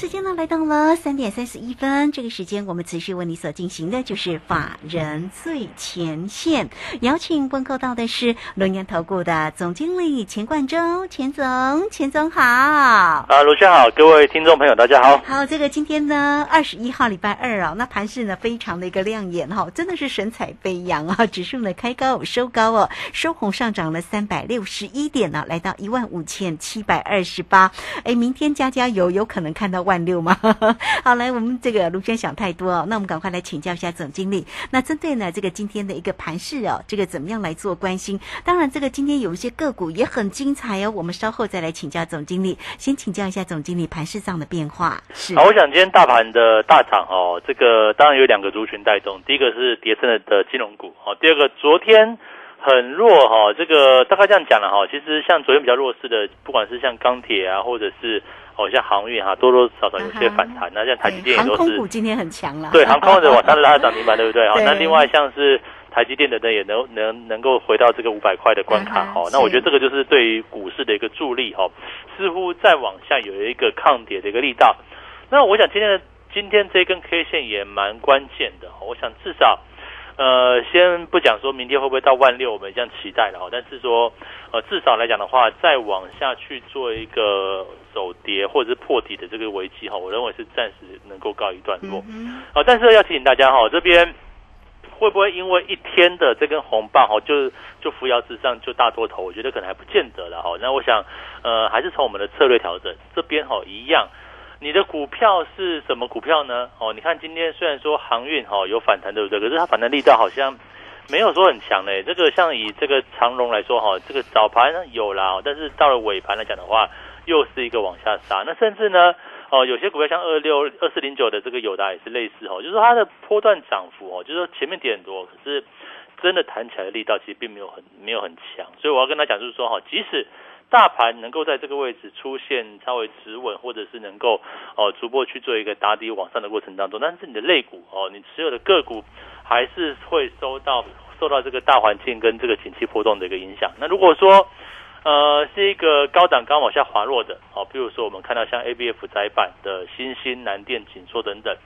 时间呢来到了三点三十一分，这个时间我们持续为你所进行的就是法人最前线，邀请问候到的是龙岩投顾的总经理钱冠洲，钱总，钱总好。啊，卢轩好，各位听众朋友大家好。好，这个今天呢二十一号礼拜二啊，那盘市呢非常的一个亮眼哈，真的是神采飞扬啊，指数呢开高收高哦，收红上涨了三百六十一点呢，来到一万五千七百二十八。哎，明天加加油，有可能看到。万六吗？好，来，我们这个卢轩想太多哦，那我们赶快来请教一下总经理。那针对呢这个今天的一个盘势哦，这个怎么样来做关心？当然，这个今天有一些个股也很精彩哦，我们稍后再来请教总经理。先请教一下总经理盘势上的变化。是，好，我想今天大盘的大涨哦，这个当然有两个族群带动，第一个是跌升了的金融股哦，第二个昨天很弱哈，这个大概这样讲了哈，其实像昨天比较弱势的，不管是像钢铁啊，或者是。哦，像航运哈，多多少少有些反弹。那像台积电也都是。航空股今天很强了。对，航空的往上拉涨停板，对不对？好，那另外像是台积电的呢，也能能能够回到这个五百块的关卡。哈，那我觉得这个就是对于股市的一个助力。哈，似乎再往下有一个抗跌的一个力道。那我想今天的今天这根 K 线也蛮关键的。我想至少。呃，先不讲说明天会不会到万六，我们这样期待了哈。但是说，呃，至少来讲的话，再往下去做一个走跌或者是破底的这个危机哈，我认为是暂时能够告一段落。好，但是要提醒大家哈，这边会不会因为一天的这根红棒哈，就就扶摇直上就大多头？我觉得可能还不见得了哈。那我想，呃，还是从我们的策略调整这边哈一样。你的股票是什么股票呢？哦，你看今天虽然说航运哈有反弹，对不对？可是它反弹力道好像没有说很强嘞。这个像以这个长龙来说哈，这个早盘有啦，但是到了尾盘来讲的话，又是一个往下杀。那甚至呢，哦，有些股票像二六二四零九的这个友达也是类似哦，就是说它的波段涨幅哦，就是说前面跌很多，可是真的弹起来的力道其实并没有很没有很强。所以我要跟他讲，就是说哈，即使大盘能够在这个位置出现稍微止稳，或者是能够哦逐步去做一个打底往上的过程当中，但是你的类股哦，你持有的个股还是会受到受到这个大环境跟这个景气波动的一个影响。那如果说呃是一个高档刚往下滑落的哦，比如说我们看到像 A B F 窄板的新兴、南电、紧缩等等，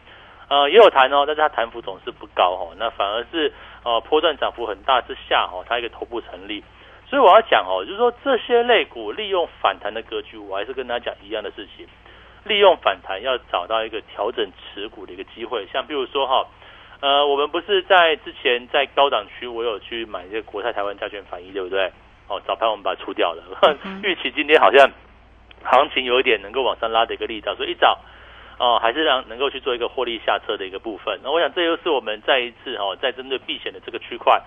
呃也有弹哦，但是它弹幅总是不高哦，那反而是呃波段涨幅很大之下哦，它一个头部成立。所以我要讲哦，就是说这些类股利用反弹的格局，我还是跟大家讲一样的事情，利用反弹要找到一个调整持股的一个机会。像比如说哈，呃，我们不是在之前在高档区，我有去买一些国泰台湾加权反一，对不对？哦，早盘我们把它出掉了，预期今天好像行情有一点能够往上拉的一个力道，所以一早哦，还是让能够去做一个获利下车的一个部分。那我想这又是我们再一次哦，在针对避险的这个区块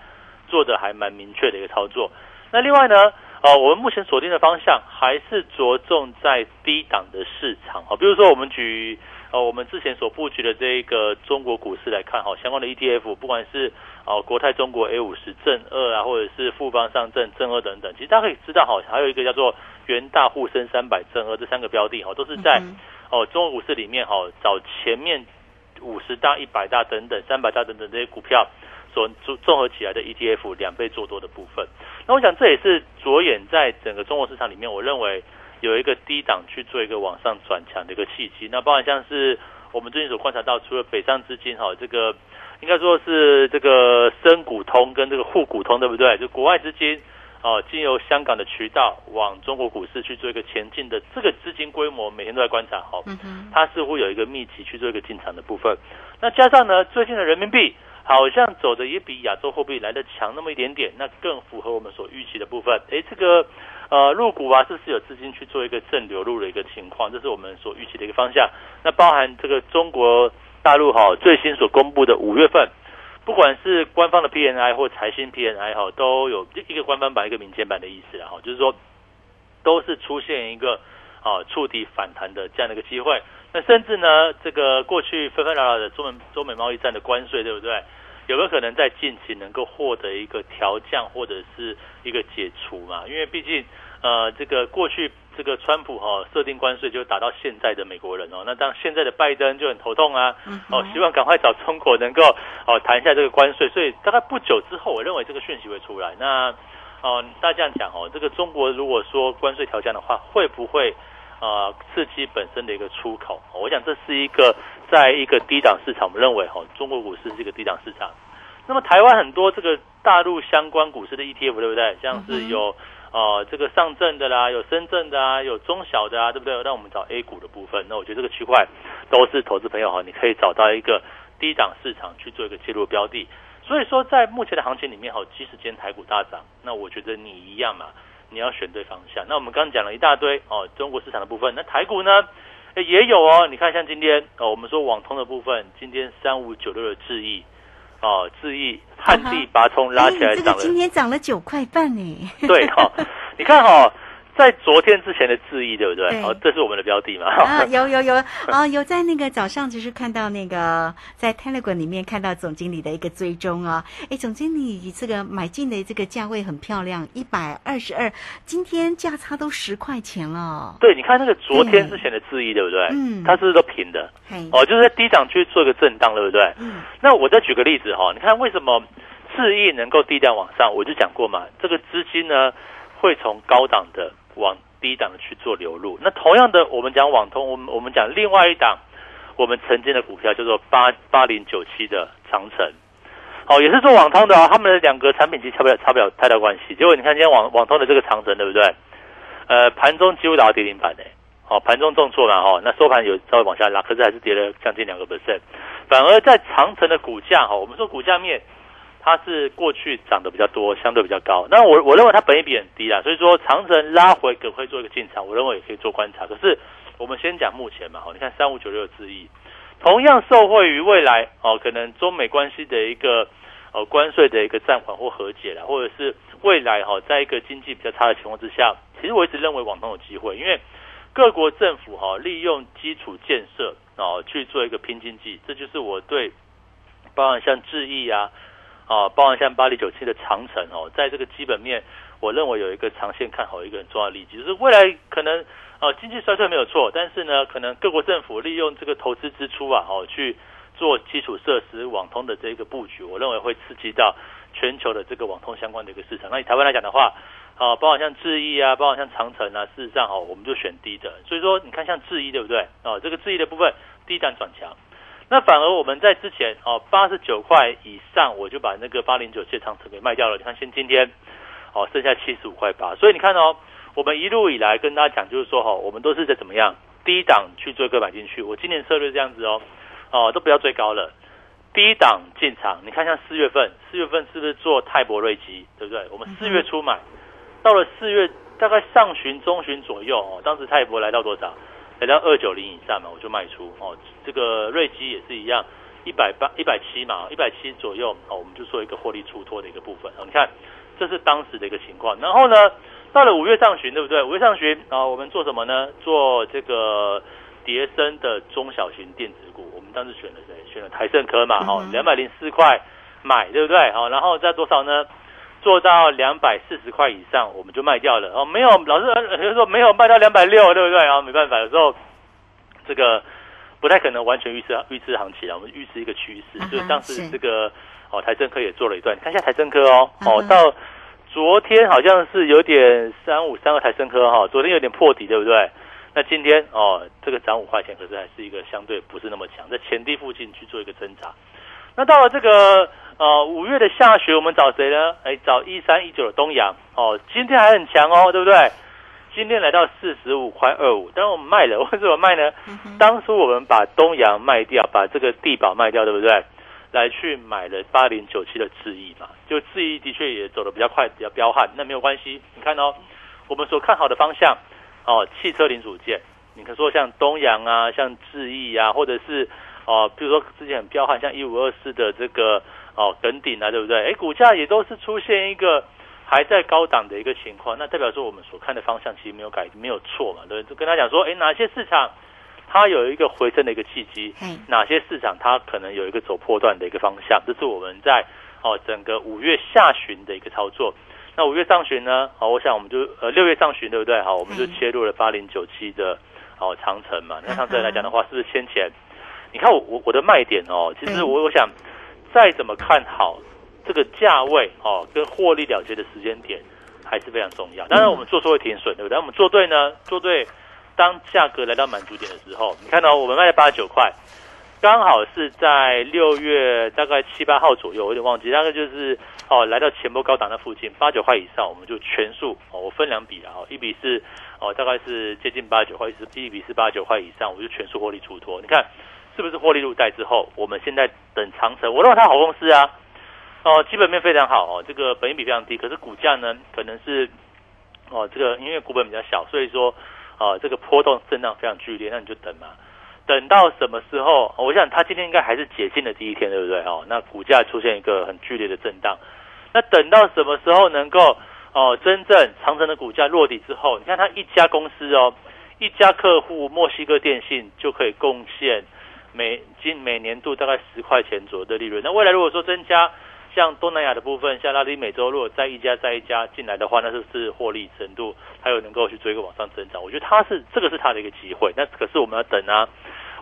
做的还蛮明确的一个操作。那另外呢，呃，我们目前锁定的方向还是着重在低档的市场哈，比如说我们举呃我们之前所布局的这个中国股市来看哈，相关的 ETF，不管是哦国泰中国 A 五十正二啊，或者是富邦上证正二等等，其实大家可以知道哈，还有一个叫做元大沪深三百正二这三个标的哈，都是在哦中国股市里面哈找前面五十大、一百大等等、三百大等等这些股票。所综综合起来的 ETF 两倍做多的部分，那我想这也是着眼在整个中国市场里面，我认为有一个低档去做一个往上转强的一个契机。那包含像是我们最近所观察到，除了北上资金哈，这个应该说是这个深股通跟这个沪股通，对不对？就国外资金哦，经由香港的渠道往中国股市去做一个前进的这个资金规模，每天都在观察哈，它似乎有一个密集去做一个进场的部分。那加上呢，最近的人民币。好像走的也比亚洲货币来的强那么一点点，那更符合我们所预期的部分。哎，这个呃入股啊，是不是有资金去做一个正流入的一个情况？这是我们所预期的一个方向。那包含这个中国大陆哈最新所公布的五月份，不管是官方的 PNI 或财新 PNI 哈，都有一个官方版一个民间版的意思哈，就是说都是出现一个啊触底反弹的这样的一个机会。那甚至呢，这个过去纷纷扰扰的中美中美贸易战的关税，对不对？有没有可能在近期能够获得一个调降或者是一个解除嘛？因为毕竟呃，这个过去这个川普哈设定关税就打到现在的美国人哦，那当现在的拜登就很头痛啊，哦，希望赶快找中国能够哦谈一下这个关税，所以大概不久之后，我认为这个讯息会出来。那哦，大家这样讲哦，这个中国如果说关税调降的话，会不会？啊，刺激本身的一个出口，我想这是一个在一个低档市场，我们认为哈，中国股市是一个低档市场。那么台湾很多这个大陆相关股市的 ETF，对不对？像是有呃这个上证的啦，有深圳的啊，有中小的啊，对不对？那我们找 A 股的部分，那我觉得这个区块都是投资朋友哈，你可以找到一个低档市场去做一个介入标的。所以说，在目前的行情里面哈，即使今天台股大涨，那我觉得你一样嘛。你要选对方向。那我们刚刚讲了一大堆哦，中国市场的部分。那台股呢，也有哦。你看，像今天哦，我们说网通的部分，今天三五九六的智易哦，智毅旱地拔葱拉起来涨了，今天涨了九块半呢。对哈，你看哈。在昨天之前的质疑，对不对？哦，这是我们的标的嘛？啊，有有有啊，有在那个早上就是看到那个在 Telegram 里面看到总经理的一个追踪啊。哎，总经理这个买进的这个价位很漂亮，一百二十二，今天价差都十块钱了。对，你看那个昨天之前的质疑，对不对？嗯，它是不是都平的？哦，就是在低档区做一个震荡，对不对？嗯。那我再举个例子哈，你看为什么智易能够低调往上？我就讲过嘛，这个资金呢会从高档的。往低档去做流入，那同样的，我们讲网通，我们我们讲另外一档，我们曾经的股票叫做八八零九七的长城，哦，也是做网通的啊，他们的两个产品其实差不了差不了太大关系。结果你看今天网网通的这个长城，对不对？呃，盘中几乎达到跌停板诶，哦，盘中重挫嘛，哈，那收盘有稍微往下拉，可是还是跌了将近两个 percent，反而在长城的股价，哈，我们说股价面。它是过去涨得比较多，相对比较高。那我我认为它本益比很低啦，所以说长城拉回可不可以做一个进场？我认为也可以做观察。可是我们先讲目前嘛，哦，你看三五九六之一，同样受惠于未来哦，可能中美关系的一个呃关税的一个暂缓或和解啦，或者是未来哈，在一个经济比较差的情况之下，其实我一直认为网通有机会，因为各国政府哈利用基础建设哦去做一个拼经济，这就是我对包含像智毅啊。啊，包含像八零九七的长城哦，在这个基本面，我认为有一个长线看好一个很重要的例子，就是未来可能呃经济衰退没有错，但是呢，可能各国政府利用这个投资支出啊，哦去做基础设施网通的这个布局，我认为会刺激到全球的这个网通相关的一个市场。那以台湾来讲的话，啊，包括像智毅啊，包括像长城啊，事实上哦，我们就选低的。所以说，你看像智毅对不对？哦，这个智毅的部分低档转强。那反而我们在之前哦，八十九块以上，我就把那个八零九谢长城给卖掉了。你看，现今天哦，剩下七十五块八。所以你看哦，我们一路以来跟大家讲，就是说哈，我们都是在怎么样低档去做一个买进去。我今年策略这样子哦，哦，都不要追高了，低档进场。你看像四月份，四月份是不是做泰博瑞基，对不对？我们四月初买，到了四月大概上旬、中旬左右哦，当时泰博来到多少？来到二九零以上嘛，我就卖出哦。这个瑞基也是一样，一百八、一百七嘛，一百七左右哦，我们就做一个获利出脱的一个部分。你看，这是当时的一个情况。然后呢，到了五月上旬，对不对？五月上旬啊，我们做什么呢？做这个叠升的中小型电子股。我们当时选了谁？选了台盛科嘛，哦，两百零四块买，对不对？好，然后在多少呢？做到两百四十块以上，我们就卖掉了哦。没有，老师有人说没有卖到两百六，对不对？然后，没办法，有时候这个不太可能完全预测预测行情啊。我们预测一个趋势，所以当时这个哦，台政科也做了一段，看一下台政科哦哦，到昨天好像是有点三五三个台政科哈，昨天有点破底，对不对？那今天哦，这个涨五块钱，可是还是一个相对不是那么强，在前低附近去做一个挣扎。那到了这个。呃，五月的下旬，我们找谁呢？哎，找一三一九的东阳哦，今天还很强哦，对不对？今天来到四十五块二五，但是我们卖了，为什么卖呢？当初我们把东阳卖掉，把这个地保卖掉，对不对？来去买了八零九七的智毅嘛，就智毅的确也走的比较快，比较彪悍，那没有关系。你看哦，我们所看好的方向哦，汽车零组件，你可说像东阳啊，像智毅啊，或者是哦，比如说之前很彪悍，像一五二四的这个。哦，等顶啊，对不对？哎，股价也都是出现一个还在高档的一个情况，那代表说我们所看的方向其实没有改，没有错嘛，对不对？就跟他讲说，哎，哪些市场它有一个回升的一个契机嘿，哪些市场它可能有一个走破段的一个方向，这是我们在哦整个五月下旬的一个操作。那五月上旬呢？好，我想我们就呃六月上旬对不对？好，我们就嗯切入了八零九七的哦长城嘛。那长城来讲的嗯话，是不是先前？你看我我我的卖点哦，其实我我想再怎么看好这个价位哦，跟获利了结的时间点还是非常重要。当然我们做错会停损，对不对？我们做对呢，做对，当价格来到满足点的时候，你看到、我们卖了八十九块。刚好是在六月大概七八号左右，我有点忘记，大概就是哦，来到前波高档那附近八九块以上，我们就全数哦，我分两笔啊，哦，一笔是哦，大概是接近八九块，一笔是八九块以上，我就全数获利出脱。你看是不是获利入袋之后，我们现在等长城，我认为它好公司啊，哦，基本面非常好哦，这个本益比非常低，可是股价呢可能是哦，这个因为股本比较小，所以说哦，这个波动震荡非常剧烈，那你就等嘛。等到什么时候？我想它今天应该还是解禁的第一天，对不对？哦，那股价出现一个很剧烈的震荡。那等到什么时候能够哦，真正长城的股价落底之后，你看它一家公司哦，一家客户墨西哥电信就可以贡献每今每年度大概十块钱左右的利润。那未来如果说增加，像东南亚的部分，像拉丁美洲，如果再一家再一家进来的话，那就是获利程度还有能够去追个往上增长。我觉得它是这个是它的一个机会。那可是我们要等啊，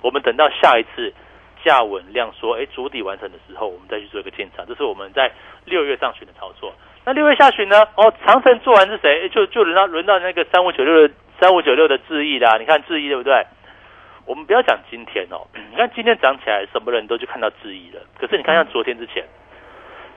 我们等到下一次价稳量缩，哎，主底完成的时候，我们再去做一个进场。这是我们在六月上旬的操作。那六月下旬呢？哦，长城做完是谁？就就轮到轮到那个三五九六的三五九六的智毅啦。你看智毅对不对？我们不要讲今天哦，你看今天涨起来，什么人都去看到质疑了。可是你看像昨天之前，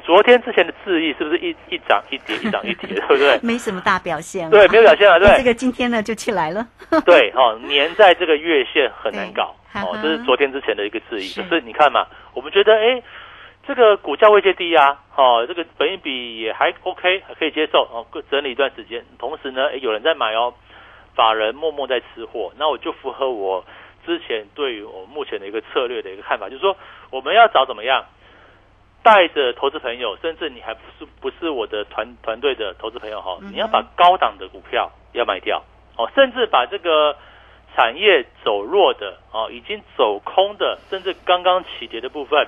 昨天之前的智毅是不是一一涨一跌，一涨一跌，对不对？没什么大表现啊，对，没有表现啊，对。这个今天呢就起来了，对，哦，粘在这个月线很难搞，哦，这是昨天之前的一个质疑。可是你看嘛，我们觉得，哎，这个股价位阶低啊，哦，这个本益比也还 OK，还可以接受，哦，整理一段时间。同时呢，哎，有人在买哦，法人默默在吃货，那我就符合我之前对于我们目前的一个策略的一个看法，就是说我们要找怎么样。带着投资朋友，甚至你还不是不是我的团团队的投资朋友哈，你要把高档的股票要卖掉哦，甚至把这个产业走弱的哦，已经走空的，甚至刚刚起跌的部分，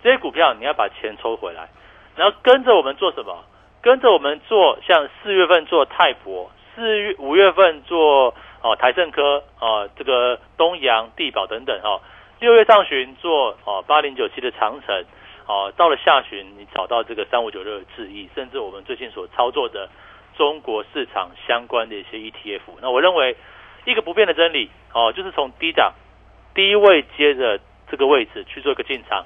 这些股票你要把钱抽回来，然后跟着我们做什么？跟着我们做，像四月份做泰博，四月五月份做哦台盛科哦这个东阳地保等等哦，六月上旬做哦八零九七的长城。哦，到了下旬，你找到这个三五九六的智易，甚至我们最近所操作的中国市场相关的一些 ETF，那我认为一个不变的真理哦，就是从低档低位接着这个位置去做一个进场，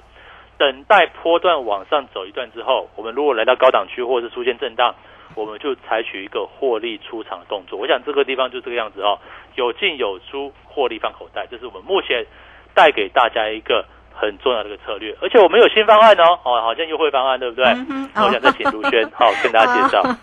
等待波段往上走一段之后，我们如果来到高档区或者是出现震荡，我们就采取一个获利出场的动作。我想这个地方就这个样子哦，有进有出，获利放口袋，这是我们目前带给大家一个。很重要的一个策略，而且我们有新方案哦，哦，好像优惠方案，对不对？嗯我想再请卢轩，好 跟大家介绍。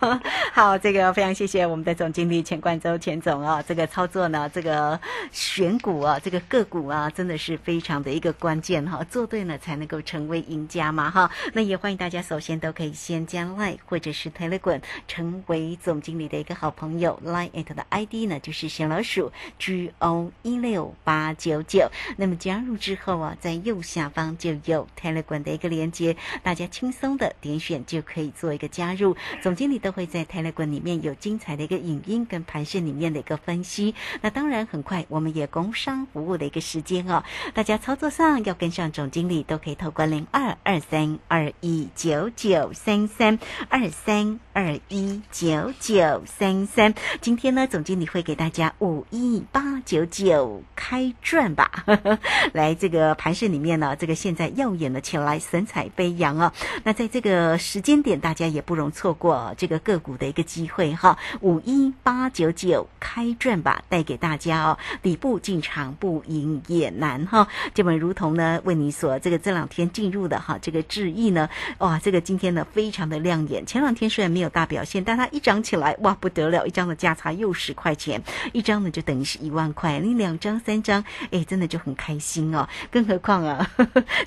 好，这个非常谢谢我们的总经理钱冠周钱总啊，这个操作呢，这个选股啊，这个个股啊，真的是非常的一个关键哈，做对了才能够成为赢家嘛哈。那也欢迎大家首先都可以先加 Line 或者是 Telegram 成为总经理的一个好朋友，Line at 的 ID 呢就是小老鼠 G O 一六八九九。那么加入之后啊，在右下方就有 Telegram 的一个连接，大家轻松的点选就可以做一个加入。总经理都会在 Telegram 里面有精彩的一个影音跟盘线里面的一个分析。那当然很快我们也工商服务的一个时间哦，大家操作上要跟上总经理，都可以透过零二二三二一九九三三二三二一九九三三。今天呢，总经理会给大家五一八九九开赚吧。来，这个盘市里面呢，这个现在耀眼了起来，神采飞扬啊！那在这个时间点，大家也不容错过这个个股的一个机会哈。五一八九九开赚吧，带给大家哦，底部进场不赢也难哈。这本如同呢，为你所这个这两天进入的哈，这个智毅呢，哇，这个今天呢非常的亮眼。前两天虽然没有大表现，但它一涨起来，哇，不得了，一张的价差又十块钱，一张呢就等于是一万块，你两张三张，哎，真的就很开心哦。更何况啊，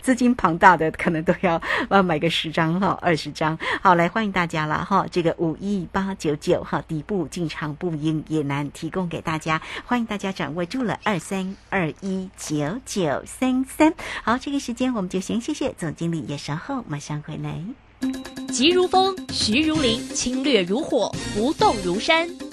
资金庞大的可能都要要买个十张哈，二十张。好，来欢迎大家了哈，这个五一八九九哈，底部进场不应也难，提供给大家，欢迎大家掌握住了二三二一九九三三。好，这个时间我们就先谢谢总经理，也稍后马上回来。急如风，徐如林，侵略如火，不动如山。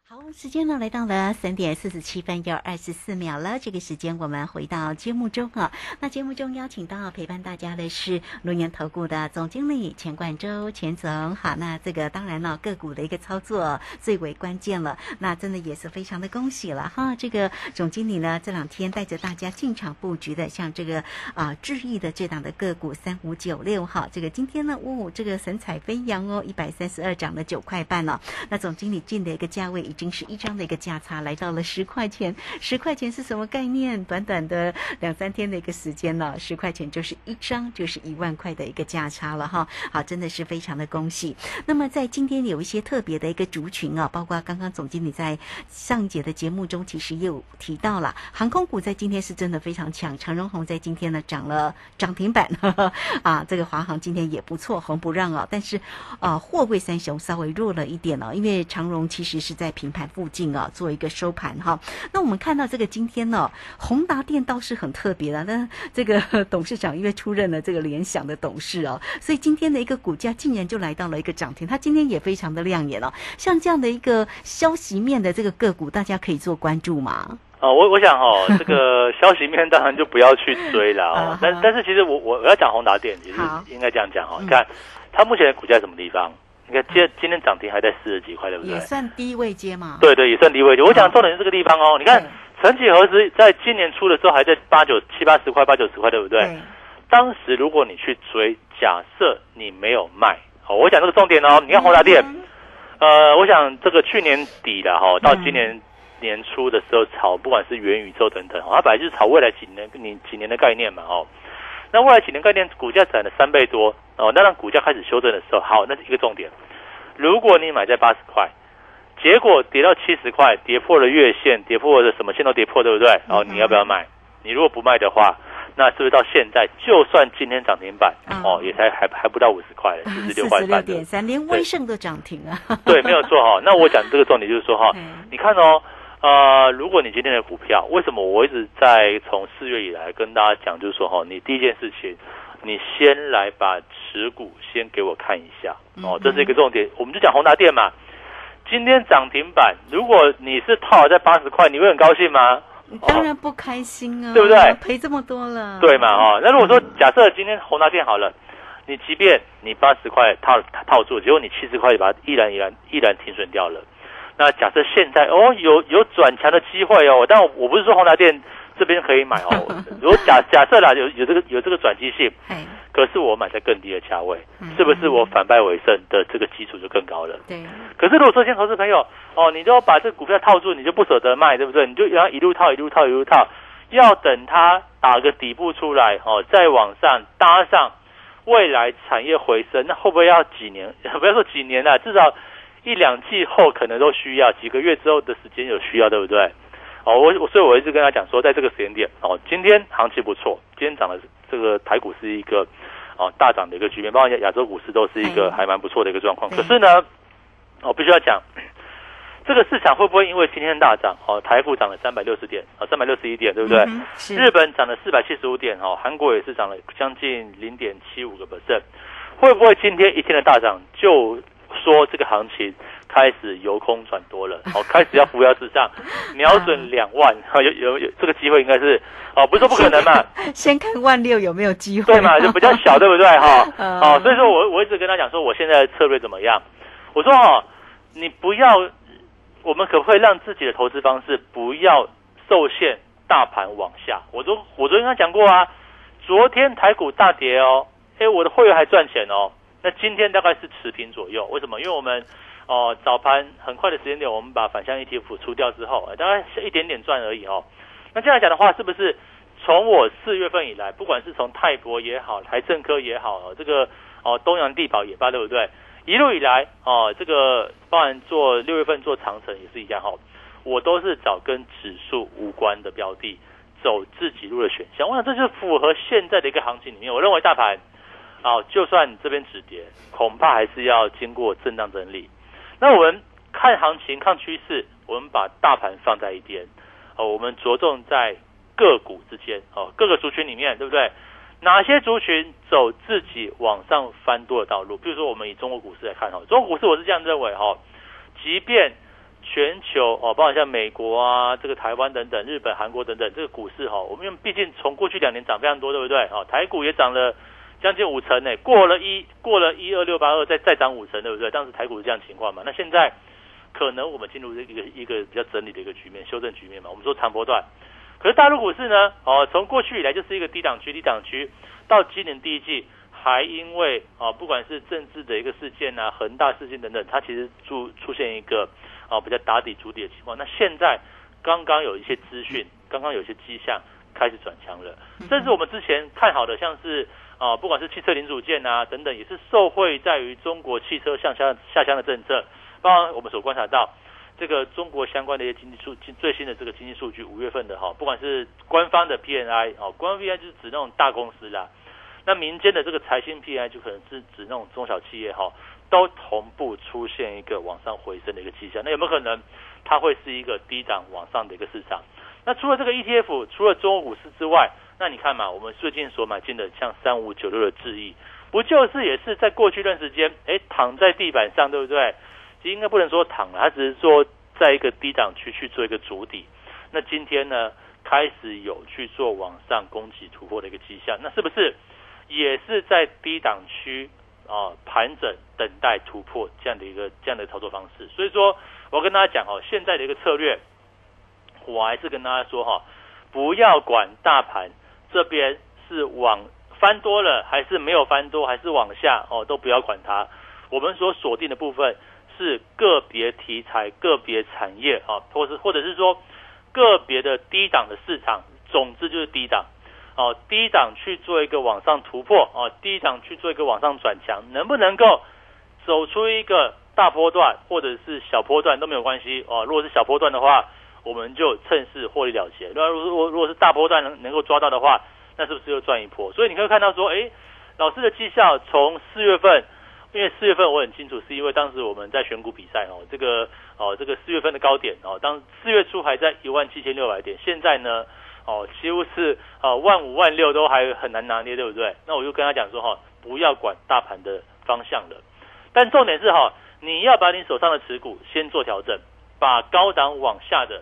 时间呢来到了三点四十七分又二十四秒了。这个时间我们回到节目中啊。那节目中邀请到陪伴大家的是龙岩投顾的总经理钱冠洲钱总。好，那这个当然了，个股的一个操作最为关键了。那真的也是非常的恭喜了哈。这个总经理呢这两天带着大家进场布局的，像这个啊智毅的这档的个股三五九六哈。这个今天呢，哦，这个神采飞扬哦，一百三十二涨了九块半了。那总经理进的一个价位已经是。一张的一个价差来到了十块钱，十块钱是什么概念？短短的两三天的一个时间呢，十块钱就是一张，就是一万块的一个价差了哈。好，真的是非常的恭喜。那么在今天有一些特别的一个族群啊，包括刚刚总经理在上一节的节目中其实也有提到了，航空股在今天是真的非常强，长荣红在今天呢涨了涨停板 啊，这个华航今天也不错，红不让啊。但是啊，货柜三雄稍微弱了一点哦，因为长荣其实是在平盘。附近啊，做一个收盘哈。那我们看到这个今天呢，宏达电倒是很特别的。那这个 董事长因为出任了这个联想的董事哦，所以今天的一个股价竟然就来到了一个涨停。它今天也非常的亮眼哦。像这样的一个消息面的这个个股，大家可以做关注吗？哦，我我想哦，这个消息面当然就不要去追了哦。但但是其实我我我要讲宏达电，其实应该这样讲哦。你看它目前的股价什么地方？你看，今今天涨停还在四十几块，对不对？也算低位接嘛。对对，也算低位接。我讲重点是这个地方哦。你看，曾几何时，在今年初的时候还在八九七八十块、八九十块，对不对？当时如果你去追，假设你没有卖，好，我讲这个重点哦。你看宏达电，呃，我想这个去年底的哈，到今年年初的时候炒，不管是元宇宙等等，它本来就是炒未来几年、你几年的概念嘛，哦。那未来几年概念股价涨了三倍多哦，那让股价开始修正的时候，好，那是一个重点。如果你买在八十块，结果跌到七十块，跌破了月线，跌破了什么线都跌破，对不对？哦，你要不要卖？你如果不卖的话，那是不是到现在，就算今天涨停板哦，也才还还不到五十块，四十六块半点三，连威盛都涨停啊。对，没有错哈。那我讲这个重点就是说哈，你看哦。呃，如果你今天的股票，为什么我一直在从四月以来跟大家讲，就是说哈，你第一件事情，你先来把持股先给我看一下哦，这是一个重点。我们就讲宏达电嘛，今天涨停板，如果你是套在八十块，你会很高兴吗？当然不开心啊，对不对？赔这么多了，对嘛？哦，那如果说假设今天宏达电好了，你即便你八十块套套住，结果你七十块把它依然依然依然停损掉了。那假设现在哦有有转强的机会哦，但我不是说宏达电这边可以买哦。如果假假设啦有有这个有这个转机性，可是我买在更低的价位，是不是我反败为胜的这个基础就更高了？对。可是如果说现投资朋友哦，你就把这股票套住，你就不舍得卖，对不对？你就然后一路套一路套一路套，要等它打个底部出来哦，再往上搭上未来产业回升，那会不会要几年？不要说几年了，至少。一两季后可能都需要几个月之后的时间有需要，对不对？哦，我我所以我一直跟他讲说，在这个时间点哦，今天行情不错，今天涨的这个台股是一个哦大涨的一个局面，包括亚亚洲股市都是一个还蛮不错的一个状况。可是呢，我必须要讲，这个市场会不会因为今天大涨哦，台股涨了三百六十点哦，三百六十一点，对不对？嗯日本涨了四百七十五点哦，韩国也是涨了将近零点七五个 percent，会不会今天一天的大涨就说这个行情开始由空转多了？哦，开始要扶摇直上，瞄准两万，哦有有有这个机会应该是哦，不是说不可能嘛，先看万六有没有机会？对嘛，就比较小，对不对哈？嗯哦，所以说我我一直跟他讲说，我现在的策略怎么样？我说哦，你不要，我们可不可以让自己的投资方式不要受限大盘往下？我昨我昨天跟他讲过啊，昨天台股大跌哦，哎，我的会员还赚钱哦。那今天大概是持平左右，为什么？因为我们哦早盘很快的时间点，我们把反向 ETF 出掉之后，呃大概是一点点赚而已哦。那这样讲的话，是不是从我四月份以来，不管是从泰博也好，台政科也好，这个哦东洋地保也罢，对不对？一路以来哦，这个包含做六月份做长城也是一样哈、哦，我都是找跟指数无关的标的，走自己路的选项。我想这就是符合现在的一个行情里面，我认为大盘、哦，就算这边止跌，恐怕还是要经过震荡整理。那我们看行情、看趋势，我们把大盘放在一边，哦，我们着重在个股之间，哦，各个族群里面，对不对？哪些族群走自己往上翻多的道路？比如说，我们以中国股市来看哈，中国股市我是这样认为哈，即便全球哦，包括像美国啊、这个台湾等等、日本、韩国等等，这个股市哈，我们毕竟从过去两年涨非常多，对不对？哦，台股也涨了将近五成呢，过了一过了一二六八二，再再涨五成，对不对？当时台股是这样情况嘛？那现在可能我们进入一个一个比较整理的一个局面，修正局面嘛。我们说长波段。可是大陆股市呢？哦，从过去以来就是一个低档区，低档区，到今年第一季还因为哦，不管是政治的一个事件啊、恒大事件等等，它其实出出现一个哦比较打底筑底的情况。那现在刚刚有一些资讯，刚刚有一些迹象开始转强了，甚至我们之前看好的像是啊、不管是汽车零组件啊等等，也是受惠在于中国汽车向下下乡的政策，包括我们所观察到。这个中国相关的一些经济数最新的这个经济数据，五月份的哈，不管是官方的 PNI 哦，官方 PNI 就是指那种大公司啦，那民间的这个财新 PNI 就可能是指那种中小企业哈，都同步出现一个往上回升的一个迹象。那有没有可能它会是一个低档往上的一个市场？那除了这个 ETF，除了中国股市之外，那你看嘛，我们最近所买进的像三五九六的智易，不就是也是在过去一段时间，哎，躺在地板上，对不对？其实应该不能说躺了，它只是说在一个低档区去做一个主底。那今天呢，开始有去做往上攻击突破的一个迹象，那是不是也是在低档区啊盘整等待突破这样的一个这样的操作方式？所以说我跟大家讲哦，现在的一个策略，我还是跟大家说哈，不要管大盘这边是往翻多了，还是没有翻多，还是往下哦，都不要管它。我们所锁定的部分。是个别题材、个别产业啊，或是或者是说个别的低档的市场，总之就是低档哦，低档去做一个往上突破哦，低档去做一个往上转强，能不能够走出一个大波段或者是小波段都没有关系哦。如果是小波段的话，我们就趁势获利了结；那如果如果是大波段能能够抓到的话，那是不是又赚一波？所以你可以看到说，哎，老师的绩效从四月份。因为四月份我很清楚，是因为当时我们在选股比赛哦，这个哦这个四月份的高点哦，当四月初还在一万七千六百点，现在呢哦几乎是哦万五万六都还很难拿捏，对不对？那我就跟他讲说哈，不要管大盘的方向了，但重点是哈，你要把你手上的持股先做调整，把高档往下的，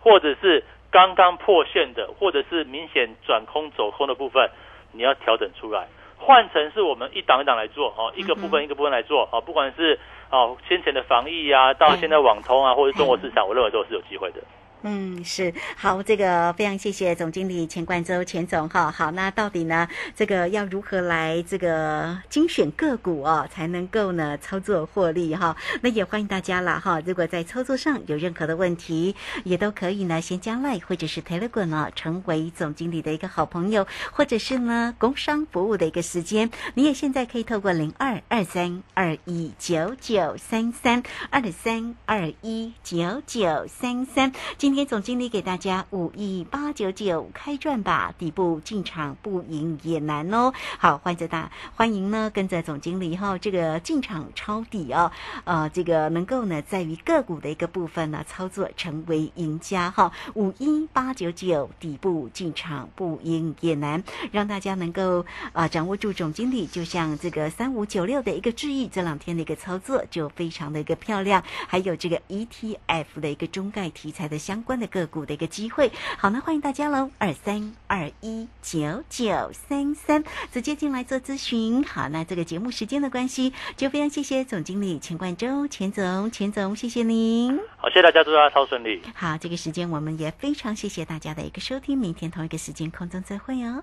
或者是刚刚破线的，或者是明显转空走空的部分，你要调整出来。换成是我们一档一档来做，哦，一个部分一个部分来做，哦，不管是哦先前的防疫啊，到现在网通啊，或者中国市场，我认为都是有机会的。嗯，是好，这个非常谢谢总经理钱冠周钱总哈。好，那到底呢，这个要如何来这个精选个股哦，才能够呢操作获利哈？那也欢迎大家啦哈。如果在操作上有任何的问题，也都可以呢先加 Line 或者是 Telegram 啊，成为总经理的一个好朋友，或者是呢工商服务的一个时间，你也现在可以透过零二二三二一九九三三二三二一九九三三今。天总经理给大家五亿八九九开赚吧，底部进场不赢也难哦。好，欢迎大欢迎呢，跟着总经理哈，这个进场抄底哦，呃，这个能够呢，在于个股的一个部分呢，操作成为赢家哈。五一八九九底部进场不赢也难，让大家能够啊掌握住总经理，就像这个三五九六的一个智易，这两天的一个操作就非常的一个漂亮，还有这个 ETF 的一个中概题材的相关的个股的一个机会。好，那欢迎大家喽，二三二一九九三三直接进来做咨询。好，那这个节目时间的关系，就非常谢谢总经理钱冠周钱总，钱总谢谢您。好，谢谢大家，祝大家超顺利。好，这个时间我们也非常谢谢大家的一个收听，明天同一个时间空中再会哦。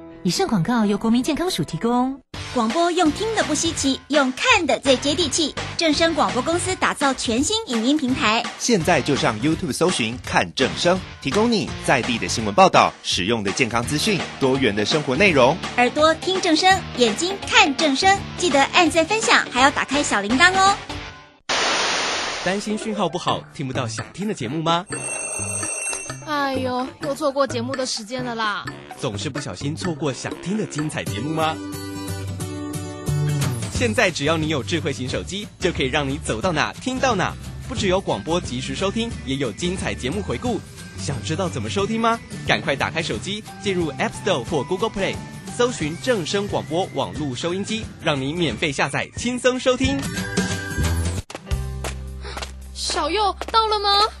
以上广告由国民健康署提供。广播用听的不稀奇，用看的最接地气。正声广播公司打造全新影音平台，现在就上 YouTube 搜寻看正声，提供你在地的新闻报道、使用的健康资讯、多元的生活内容。耳朵听正声，眼睛看正声，记得按赞分享，还要打开小铃铛哦。担心讯号不好，听不到想听的节目吗？哎呦，又错过节目的时间了啦！总是不小心错过想听的精彩节目吗？现在只要你有智慧型手机，就可以让你走到哪听到哪。不只有广播及时收听，也有精彩节目回顾。想知道怎么收听吗？赶快打开手机，进入 App Store 或 Google Play，搜寻正声广播网络收音机，让你免费下载，轻松收听。小右到了吗？